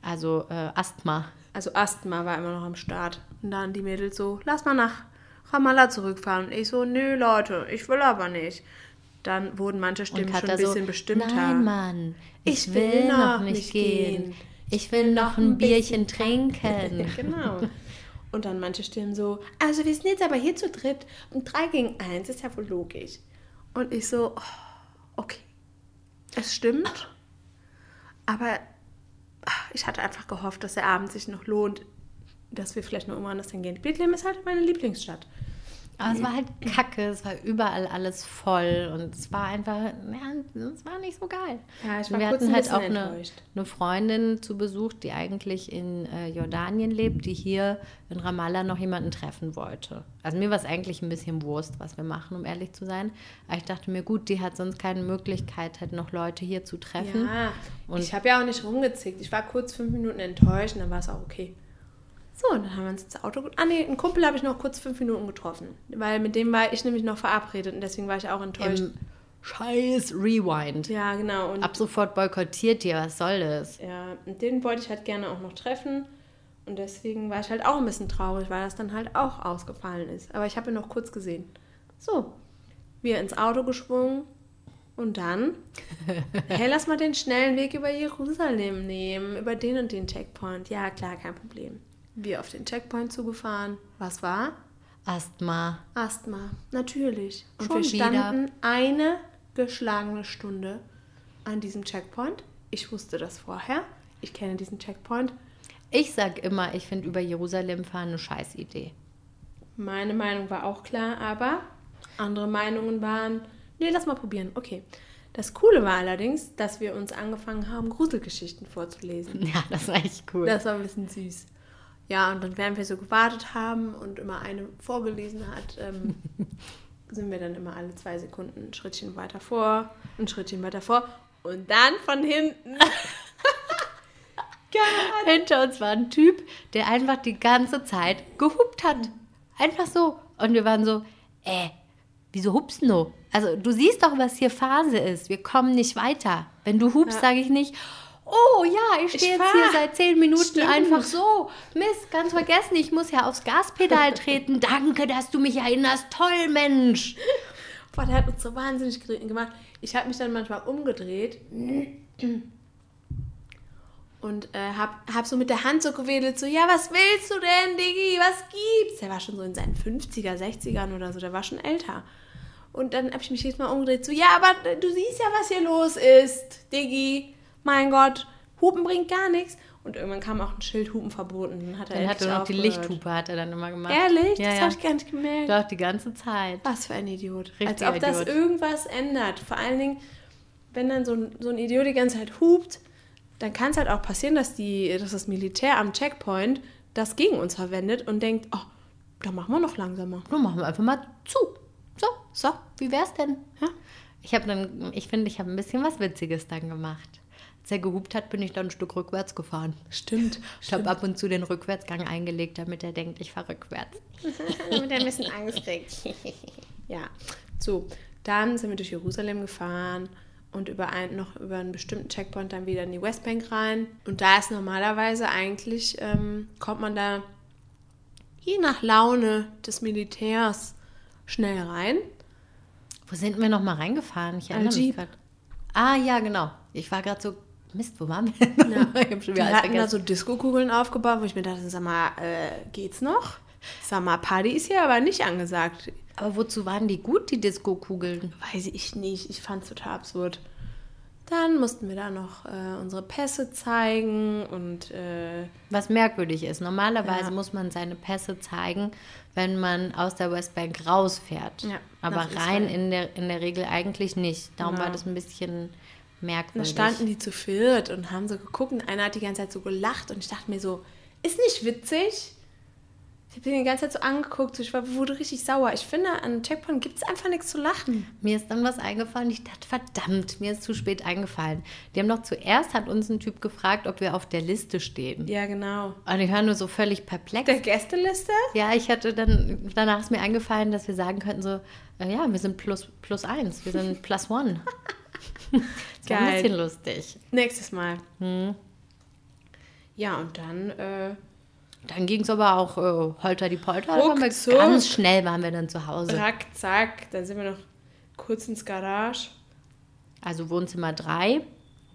Also äh, Asthma. Also Asthma war immer noch am Start. Und dann die Mädels so, lass mal nach Ramallah zurückfahren. Und ich so, nö Leute, ich will aber nicht. Dann wurden manche Stimmen schon ein bisschen bestimmter. Nein, Mann, ich, Ich will, will noch nicht gehen. gehen. Ich will noch ein Bierchen trinken. *laughs* genau. Und dann manche Stimmen so, also wir sind jetzt aber hier zu dritt und drei gegen eins, ist ja wohl logisch. Und ich so, oh, okay, es stimmt, aber ach, ich hatte einfach gehofft, dass der Abend sich noch lohnt, dass wir vielleicht noch irgendwo anders hingehen. Bethlehem ist halt meine Lieblingsstadt. Aber es war halt kacke, es war überall alles voll und es war einfach, ja, es war nicht so geil. Ja, ich war wir kurz hatten halt auch eine, eine Freundin zu Besuch, die eigentlich in äh, Jordanien lebt, die hier in Ramallah noch jemanden treffen wollte. Also mir war es eigentlich ein bisschen Wurst, was wir machen, um ehrlich zu sein. Aber ich dachte mir, gut, die hat sonst keine Möglichkeit, halt noch Leute hier zu treffen. Ja, Und- ich habe ja auch nicht rumgezickt. Ich war kurz fünf Minuten enttäuscht und dann war es auch okay. So, dann haben wir uns ins Auto... Ah nee, einen Kumpel habe ich noch kurz fünf Minuten getroffen. Weil mit dem war ich nämlich noch verabredet und deswegen war ich auch enttäuscht. Im Scheiß Rewind. ja, genau. Ab sofort boykottiert ihr, was soll das? Ja, und den wollte ich halt gerne auch noch treffen. Und deswegen war ich halt auch ein bisschen traurig, weil das dann halt auch ausgefallen ist. Aber ich habe ihn noch kurz gesehen. So, wir ins Auto geschwungen und dann, *laughs* hey, lass mal den schnellen Weg über Jerusalem nehmen, über den und den Checkpoint. Ja, klar, kein Problem. Wir auf den Checkpoint zugefahren. Was war? Asthma. Asthma, natürlich. Und Schon wir wieder. standen eine geschlagene Stunde an diesem Checkpoint. Ich wusste das vorher. Ich kenne diesen Checkpoint. Ich sag immer, ich finde über Jerusalem fahren eine Scheißidee. Meine Meinung war auch klar, aber andere Meinungen waren, nee, lass mal probieren. Okay. Das Coole war allerdings, dass wir uns angefangen haben, Gruselgeschichten vorzulesen. *laughs* Ja, das war echt cool. Das war ein bisschen süß. Ja, und dann, während wir so gewartet haben und immer eine vorgelesen hat, ähm, *laughs* sind wir dann immer alle zwei Sekunden ein Schrittchen weiter vor, ein Schrittchen weiter vor und dann von hinten. Hinter uns war ein Typ, der einfach die ganze Zeit gehupt hat. Einfach so. Und wir waren so, äh, wieso hupst du? Also du siehst doch, was hier Phase ist. Wir kommen nicht weiter. Wenn du hupst, Ja. sage ich nicht, oh ja, ich stehe jetzt hier seit zehn Minuten Stimmt. einfach so. Mist, ganz vergessen, ich muss ja aufs Gaspedal *laughs* treten. Danke, dass du mich erinnerst. Toll, Mensch. Boah, der hat uns so wahnsinnig gemacht. Ich habe mich dann manchmal umgedreht und äh, hab, hab so mit der Hand so gewedelt, so, ja, was willst du denn, Diggi, was gibt's? Der war schon so in seinen 50er, 60ern oder so, der war schon älter. Und dann habe ich mich jetzt mal umgedreht, so, ja, aber du siehst ja, was hier los ist, Diggi. Mein Gott, Hupen bringt gar nichts. Und irgendwann kam auch ein Schild Hupen verboten. Dann hat er, Dann hat er noch die. Lichthupe hat er dann immer gemacht. Ehrlich? Ja, das ja. habe ich gar nicht gemerkt. Doch, die ganze Zeit. Was für ein Idiot. Als Richtiger ob das Idiot. irgendwas ändert. Vor allen Dingen, wenn dann so ein, so ein Idiot die ganze Zeit hupt, dann kann es halt auch passieren, dass, die, dass das Militär am Checkpoint das gegen uns verwendet und denkt, oh, da machen wir noch langsamer. Nun machen wir einfach mal zu. So, So, wie wär's denn? Ja. Ich habe dann, ich finde, ich habe ein bisschen was Witziges dann gemacht. Als er gehupt hat, bin ich dann ein Stück rückwärts gefahren. stimmt. Ich habe ab und zu den Rückwärtsgang eingelegt, damit er denkt, ich fahre rückwärts. *laughs* Mit ein bisschen Angst kriegt. *laughs* ja, so. Dann sind wir durch Jerusalem gefahren und über ein, noch über einen bestimmten Checkpoint dann wieder in die Westbank rein. Und da ist normalerweise eigentlich, ähm, kommt man da je nach Laune des Militärs schnell rein. Wo sind wir noch mal reingefahren? Ich erinnere mich grad. Ah, ja, genau. Ich war gerade so, Mist, wo waren wir? Ja. *laughs* ich schon wieder hatten da so Disco-Kugeln aufgebaut, wo ich mir dachte, sag mal, äh, geht's noch? Sag mal, Party ist hier aber nicht angesagt. Aber wozu waren die gut, die Disco-Kugeln? Weiß ich nicht. Ich fand es total absurd. Dann mussten wir da noch äh, unsere Pässe zeigen und äh, Was merkwürdig ist. Normalerweise Ja. muss man seine Pässe zeigen, wenn man aus der Westbank rausfährt. Ja, Aber rein in der, in der Regel eigentlich nicht. Darum Genau. war das ein bisschen da merkwürdig. standen die zu viert und haben so geguckt und einer hat die ganze Zeit so gelacht und ich dachte mir so, ist nicht witzig? Ich habe den die ganze Zeit so angeguckt, so ich war, wurde richtig sauer. Ich finde, an Checkpoint gibt es einfach nichts zu lachen. Mir ist dann was eingefallen. Ich dachte, verdammt, mir ist zu spät eingefallen. Die haben doch zuerst, hat uns ein Typ gefragt, ob wir auf der Liste stehen. Ja, genau. Und ich war nur so völlig perplex. Der Gästeliste? Ja, ich hatte dann, danach ist mir eingefallen, dass wir sagen könnten so, äh, ja, wir sind plus, plus eins, wir sind plus one. *laughs* war ein Geil. bisschen lustig. Nächstes Mal. Ja, und dann, äh, Dann ging es aber auch äh, holter die Polter. Ruckzuck. ganz schnell waren wir dann zu Hause. zack, zack, dann sind wir noch kurz ins Garage. Also Wohnzimmer 3,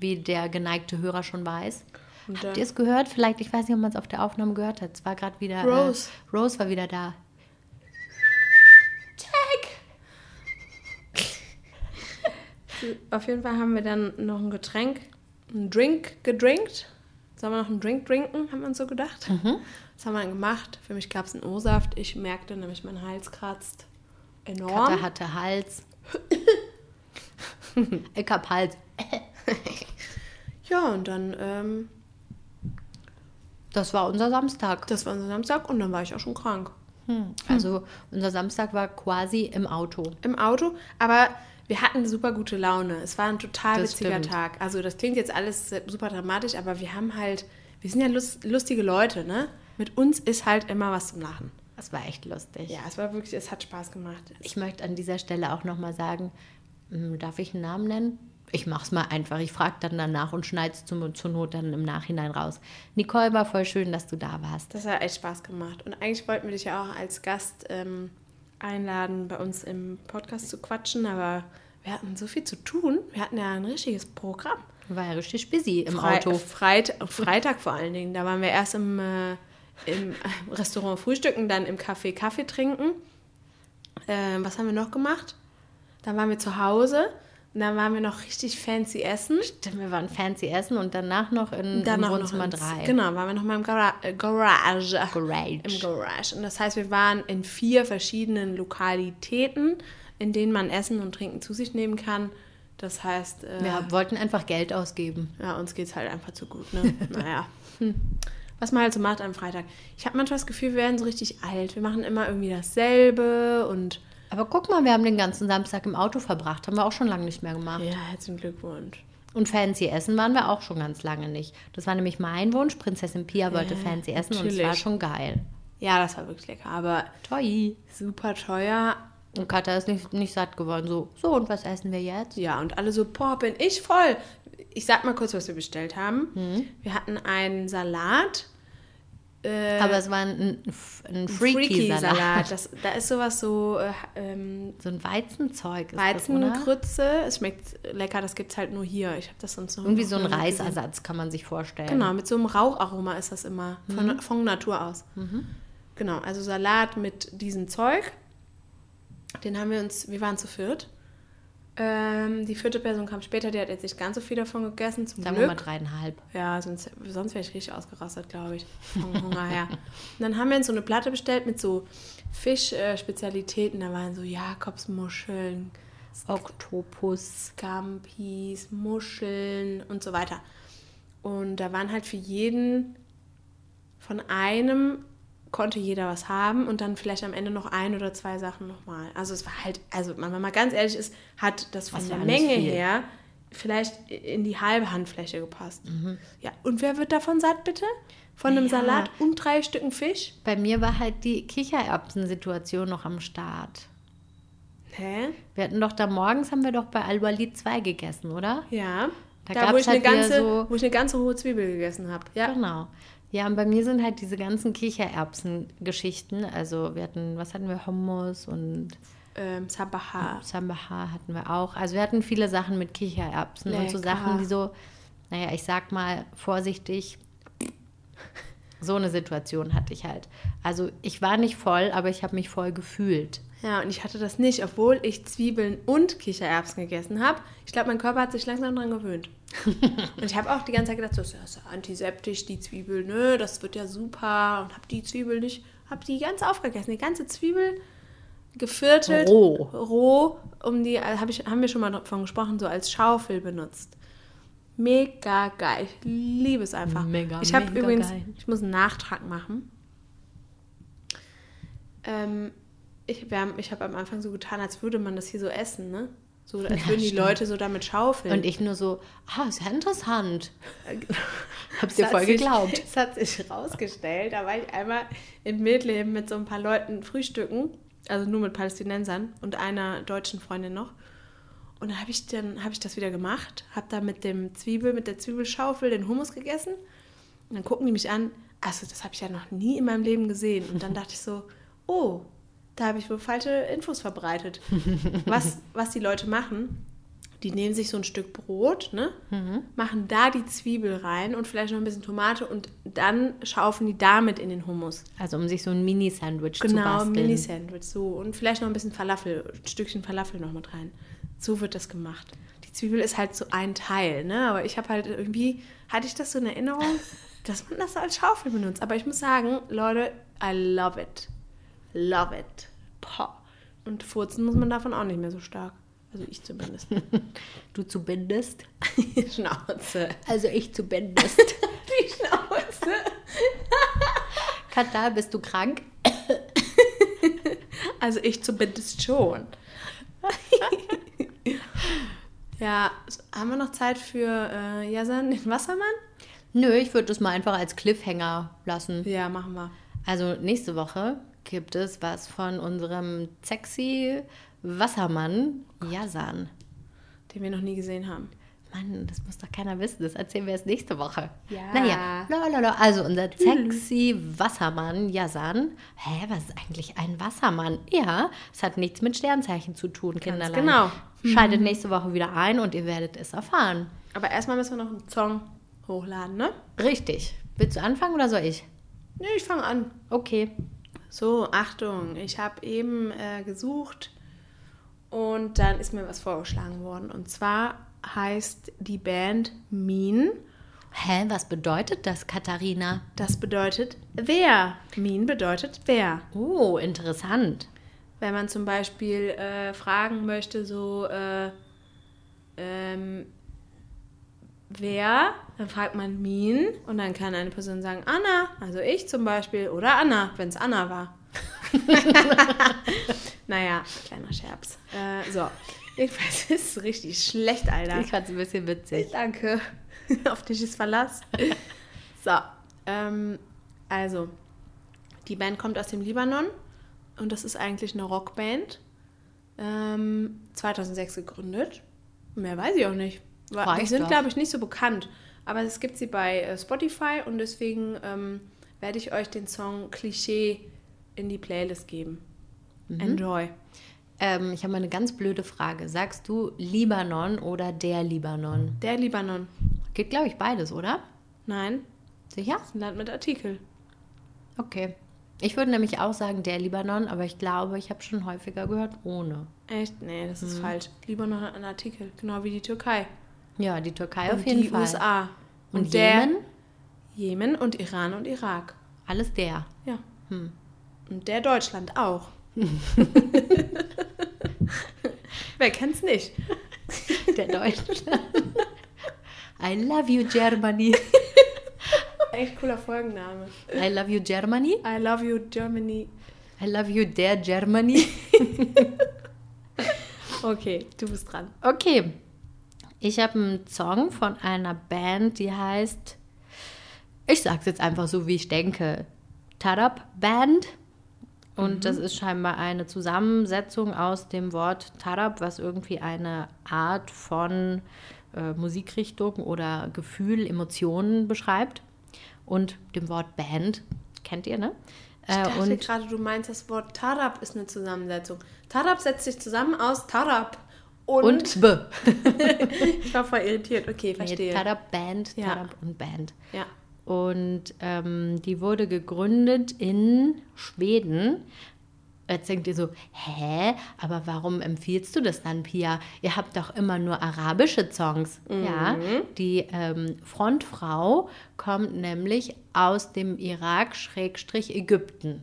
wie der geneigte Hörer schon weiß. Habt ihr es gehört? Vielleicht, ich weiß nicht, ob man es auf der Aufnahme gehört hat. Es war gerade wieder. Rose. Äh, Rose war wieder da. Auf jeden Fall haben wir dann noch ein Getränk, ein Drink gedrinkt. Sollen wir noch einen Drink trinken, haben wir uns so gedacht. Das haben wir dann gemacht. Für mich gab es einen O-Saft. Ich merkte nämlich, mein Hals kratzt enorm. Katha hatte Hals. *laughs* ich hab Hals. *laughs* Ja, und dann, ähm, Das war unser Samstag. das war unser Samstag und dann war ich auch schon krank. Also unser Samstag war quasi im Auto. Im Auto, aber wir hatten super gute Laune. Es war ein total Das witziger stimmt. Tag. Also das klingt jetzt alles super dramatisch, aber wir haben halt, wir sind ja lust, lustige Leute, ne? Mit uns ist halt immer was zum Lachen. Das war echt lustig. Ja, es war wirklich, es hat Spaß gemacht. Ich möchte an dieser Stelle auch nochmal sagen, hm, darf ich einen Namen nennen? Ich mach's mal einfach. Ich frage dann danach und schneide es zur, zur Not dann im Nachhinein raus. Nicole, war voll schön, dass du da warst. Das hat echt Spaß gemacht. Und eigentlich wollten wir dich ja auch als Gast ähm, einladen, bei uns im Podcast zu quatschen, aber wir hatten so viel zu tun. Wir hatten ja ein richtiges Programm. War ja richtig busy im Frei- Auto. Freit Freitag vor allen Dingen. Da waren wir erst im, äh, im Restaurant frühstücken, dann im Café Kaffee trinken. Ähm, was haben wir noch gemacht? Dann waren wir zu Hause und dann waren wir noch richtig fancy essen. Stimmt, wir waren fancy essen und danach noch in, Dann im Wohnzimmer ins- 3. Genau, waren wir noch mal im Gara Garage. Garage. Im Garage. Und das heißt, wir waren in vier verschiedenen Lokalitäten, in denen man Essen und Trinken zu sich nehmen kann. Das heißt, äh, Wir wollten einfach Geld ausgeben. Ja, uns geht's halt einfach zu gut, ne? *laughs* naja. Hm. Was man halt so macht am Freitag. Ich habe manchmal das Gefühl, wir werden so richtig alt. Wir machen immer irgendwie dasselbe und. Aber guck mal, wir haben den ganzen Samstag im Auto verbracht. Haben wir auch schon lange nicht mehr gemacht. Ja, herzlichen Glückwunsch. Und fancy essen waren wir auch schon ganz lange nicht. Das war nämlich mein Wunsch. Prinzessin Pia wollte Ja, fancy essen und es natürlich. war schon geil. Ja, das war wirklich lecker, aber Toi. super teuer. Und Katha ist nicht, nicht satt geworden. So, so, und was essen wir jetzt? Ja, und alle so, boah, bin ich voll. Ich sag mal kurz, was wir bestellt haben. Wir hatten einen Salat äh, Aber es war ein, ein Freaky-Salat. Das, *laughs* da ist sowas so äh, ähm, so ein Weizenzeug. Weizengrütze. Es schmeckt lecker, das gibt es halt nur hier. Ich habe das sonst noch Irgendwie so ein nie gesehen. Reisersatz kann man sich vorstellen. Genau, mit so einem Raucharoma ist das immer von, von Natur aus. Genau, also Salat mit diesem Zeug. Den haben wir uns, wir waren zu viert. Ähm, die vierte Person kam später, die hat jetzt nicht ganz so viel davon gegessen, zum Sagen wir Glück. mal dreieinhalb. Ja, sonst, sonst wäre ich richtig ausgerastet, glaube ich, vom Hunger her. Und dann haben wir uns so eine Platte bestellt mit so Fischspezialitäten. da waren so Jakobsmuscheln, Oktopus. Scampis, Muscheln und so weiter. Und da waren halt für jeden von einem konnte jeder was haben und dann vielleicht am Ende noch ein oder zwei Sachen nochmal. Also es war halt, also wenn man mal ganz ehrlich ist, hat das von der Menge viel. her vielleicht in die halbe Handfläche gepasst. Mhm. Ja, und wer wird davon satt, bitte? Von einem Ja. Salat und drei Stücken Fisch? Bei mir war halt die Kichererbsen-Situation noch am Start. Hä? Wir hatten doch da morgens, haben wir doch bei Al-Walid 2 gegessen, oder? Ja. Da Da, wo, ich eine halt wieder ganze, so- wo ich eine ganze hohe Zwiebel gegessen habe. Ja. Genau. Ja, und bei mir sind halt diese ganzen Kichererbsen-Geschichten. Also wir hatten, was hatten wir? Hummus und Ähm, Sabaha. Sambaha hatten wir auch. Also wir hatten viele Sachen mit Kichererbsen und so Lecker. Sachen, die so, naja, ich sag mal vorsichtig, so eine Situation hatte ich halt. Also ich war nicht voll, aber ich habe mich voll gefühlt. Ja, und ich hatte das nicht, obwohl ich Zwiebeln und Kichererbsen gegessen habe. Ich glaube, mein Körper hat sich langsam daran gewöhnt. *laughs* und ich habe auch die ganze Zeit gedacht, so, das ist ja antiseptisch, die Zwiebel, nö, das wird ja super. Und habe die Zwiebel nicht, habe die ganz aufgegessen, die ganze Zwiebel geviertelt, Roh. roh um die, äh, hab ich, haben wir schon mal davon gesprochen, so als Schaufel benutzt. Mega geil. Ich liebe es einfach. Mega, ich habe übrigens, geil. ich muss einen Nachtrag machen. Ähm, ich wir haben- ich habe am Anfang so getan, als würde man das hier so essen, ne? So, als Ja, würden die stimmt. Leute so damit schaufeln. Und ich nur so, ah, ist ja interessant. *laughs* Hab's dir voll sich- geglaubt. *laughs* Es hat sich rausgestellt, da war ich einmal in Medleben mit so ein paar Leuten frühstücken, also nur mit Palästinensern und einer deutschen Freundin noch. Und dann habe ich dann habe ich das wieder gemacht, habe da mit dem Zwiebel, mit der Zwiebelschaufel den Hummus gegessen. Und dann gucken die mich an, also das habe ich ja noch nie in meinem Leben gesehen. Und dann dachte ich so, oh, da habe ich wohl falsche Infos verbreitet. *laughs* Was, was die Leute machen, die nehmen sich so ein Stück Brot, ne? machen da die Zwiebel rein und vielleicht noch ein bisschen Tomate und dann schaufeln die damit in den Hummus. Also um sich so ein Mini-Sandwich zu Genau, basteln. Mini-Sandwich, so. Und vielleicht noch ein bisschen Falafel, ein Stückchen Falafel noch mit rein. So wird das gemacht. Die Zwiebel ist halt so ein Teil, ne? Aber ich habe halt irgendwie, hatte ich das so in Erinnerung, *laughs* dass man das als Schaufel benutzt. Aber ich muss sagen, Leute, I love it. Love it. Boah. Und furzen muss man davon auch nicht mehr so stark. Also ich zumindest. *laughs* Du zumindest. Schnauze. Also ich zumindest. *laughs* Die Schnauze. *laughs* Katar, bist du krank? Also ich zumindest schon. ja, haben wir noch Zeit für äh, Yasan, den Wassermann? Nö, ich würde das mal einfach als Cliffhanger lassen. Ja, machen wir. Also nächste Woche gibt es was von unserem sexy Wassermann Yasan. Den wir noch nie gesehen haben. Mann, das muss doch keiner wissen. Das erzählen wir erst nächste Woche. Ja. Naja, lalalala. also unser sexy Wassermann Yasan. Hä, was ist eigentlich ein Wassermann? Ja, es hat nichts mit Sternzeichen zu tun, Kinderlein. genau. Schaltet nächste Woche wieder ein und ihr werdet es erfahren. Aber erstmal müssen wir noch einen Song hochladen, ne? Richtig. Willst du anfangen oder soll ich? Ne, ich fange an. Okay. So, Achtung, ich habe eben äh, gesucht und dann ist mir was vorgeschlagen worden. Und zwar heißt die Band Mean. Hä, was bedeutet das, Katharina? Das bedeutet wer. Mean bedeutet wer. Oh, interessant. Wenn man zum Beispiel äh, fragen möchte, so, äh, ähm, wer, dann fragt man Mean und dann kann eine Person sagen Anna, also ich zum Beispiel, oder Anna, wenn es Anna war. *laughs* naja, kleiner Scherz. Äh, so, jedenfalls ist es richtig schlecht, Alter. Ich fand es ein bisschen witzig. Danke. *laughs* Auf dich ist Verlass. So, ähm, also, die Band kommt aus dem Libanon und das ist eigentlich eine Rockband. Ähm, 2006 gegründet. Mehr weiß ich auch nicht. War, die sind, glaube ich, nicht so bekannt. Aber es gibt sie bei äh, Spotify und deswegen ähm, werde ich euch den Song Klischee in die Playlist geben. Enjoy. Ähm, ich habe mal eine ganz blöde Frage. Sagst du Libanon oder der Libanon? Der Libanon. Geht, glaube ich, beides, oder? Nein, Sicher? ein Land mit Artikel. Okay. Ich würde nämlich auch sagen der Libanon, aber ich glaube, ich habe schon häufiger gehört ohne. Echt? Nee, das Mhm. ist falsch. Libanon hat einen Artikel, genau wie die Türkei. Ja, die Türkei und auf jeden die Fall. USA. Und, der Jemen? Jemen und Iran und Irak. Alles der. Ja. Hm. Und der Deutschland auch. *laughs* Wer kennt's nicht? *laughs* Der Deutschland. I love you, Germany. *laughs* Echt cooler Folgenname. I love you, Germany. I love you, Germany. I love you, der Germany. Okay, du bist dran. Okay. Ich habe einen Song von einer Band, die heißt, ich sag's jetzt einfach so, wie ich denke, Tarab Band. Und das ist scheinbar eine Zusammensetzung aus dem Wort Tarab, was irgendwie eine Art von äh, Musikrichtung oder Gefühl, Emotionen beschreibt. Und dem Wort Band, kennt ihr, ne? Ich Äh, dachte und gerade, du meinst, das Wort Tarab ist eine Zusammensetzung. Tarab setzt sich zusammen aus Tarab und, und B. *laughs* ich war voll irritiert. Okay, verstehe. Nee, Tarab Band, Ja. Tarab und Band. Ja. Und ähm, die wurde gegründet in Schweden. Jetzt denkt ihr so, hä, aber warum empfiehlst du das dann, Pia? Ihr habt doch immer nur arabische Songs. Ja, die ähm, Frontfrau kommt nämlich aus dem Irak-Ägypten.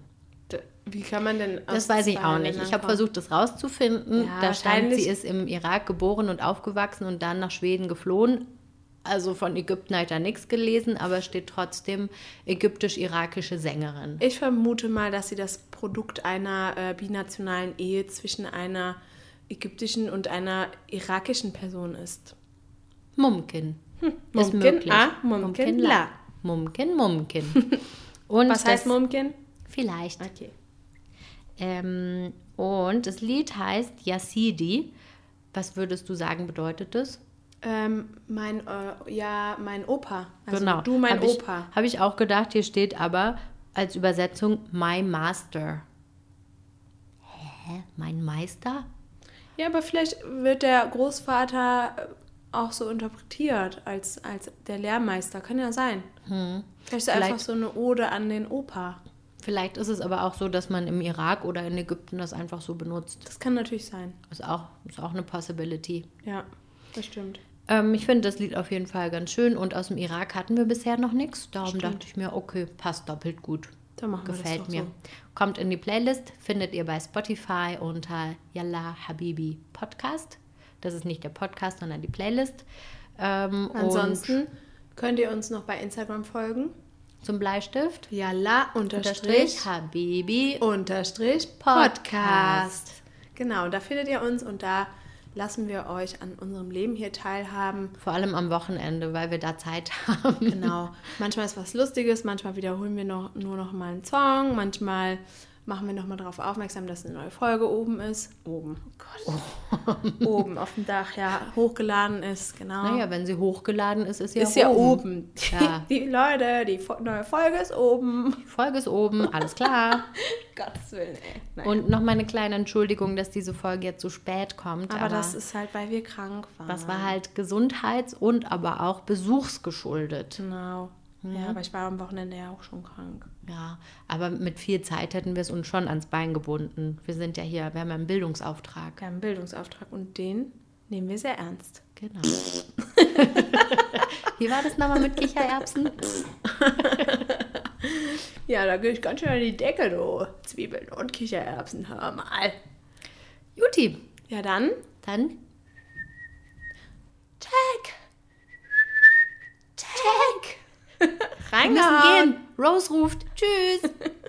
Wie kann man denn Das weiß ich auch nicht. Ich habe versucht, das rauszufinden. Ja, da stand, wahrscheinlich- sie ist im Irak geboren und aufgewachsen und dann nach Schweden geflohen. Also von Ägypten ich da nichts gelesen, aber steht trotzdem ägyptisch-irakische Sängerin. Ich vermute mal, dass sie das Produkt einer äh, binationalen Ehe zwischen einer ägyptischen und einer irakischen Person ist. Mumkin. Ist Mumkin möglich. a, Mumkin la. Mumkin, Mumkin. *laughs* Und Was heißt Mumkin? Vielleicht. Okay. Ähm, und das Lied heißt Yazidi. Was würdest du sagen, bedeutet das? Ähm, mein, äh, ja, mein Opa. Also genau. du, mein Hab Opa. Habe ich auch gedacht, hier steht aber als Übersetzung My Master. Hä? Mein Meister? Ja, aber vielleicht wird der Großvater äh, auch so interpretiert als, als der Lehrmeister. Kann ja sein. Vielleicht ist er Vielleicht- einfach so eine Ode an den Opa. Vielleicht ist es aber auch so, dass man im Irak oder in Ägypten das einfach so benutzt. Das kann natürlich sein. Ist auch, ist auch eine Possibility. Ja, das stimmt. Ähm, ich finde das Lied auf jeden Fall ganz schön und aus dem Irak hatten wir bisher noch nichts. Darum Stimmt. dachte ich mir, okay, passt doppelt gut. Dann machen wir das Gefällt mir. so. Kommt in die Playlist, findet ihr bei Spotify unter Yalla Habibi Podcast. Das ist nicht der Podcast, sondern die Playlist. Ähm, Ansonsten könnt ihr uns noch bei Instagram folgen. Zum Bleistift Yalla unterstrich unterstrich Habibi. unterstrich Podcast. Podcast. Genau, da findet ihr uns und da lassen wir euch an unserem Leben hier teilhaben. Vor allem am Wochenende, weil wir da Zeit haben. Genau. manchmal ist was Lustiges, manchmal wiederholen wir noch, nur noch mal einen Song, manchmal machen wir noch mal darauf aufmerksam, dass eine neue Folge oben ist. Oben. Oh Gott. *laughs* oben auf dem Dach, ja, hochgeladen ist, genau. Naja, wenn sie hochgeladen ist, ist sie ist ja oben. oben. Ja. *laughs* Die Leute, die neue Folge ist oben. Die Folge ist oben, alles klar. *laughs* Gottes Willen, ey. Nein. Und noch mal eine kleine Entschuldigung, dass diese Folge jetzt so spät kommt. aber, das ist halt, weil wir krank waren. das war halt gesundheits- und aber auch besuchsgeschuldet. Genau. Mhm. Ja, aber ich war am Wochenende ja auch schon krank. Ja, aber mit viel Zeit hätten wir es uns schon ans Bein gebunden. Wir sind ja hier, wir haben ja einen Bildungsauftrag. Wir haben einen Bildungsauftrag und den nehmen wir sehr ernst. Genau. Wie war das nochmal mit Kichererbsen? *laughs* Ja, da gehe ich ganz schön an die Decke, du. Zwiebeln und Kichererbsen, hör mal. Juti, Ja, dann. dann Tag. Tag. Reingehauen. müssen gehen. Rose ruft. Tschüss. *laughs*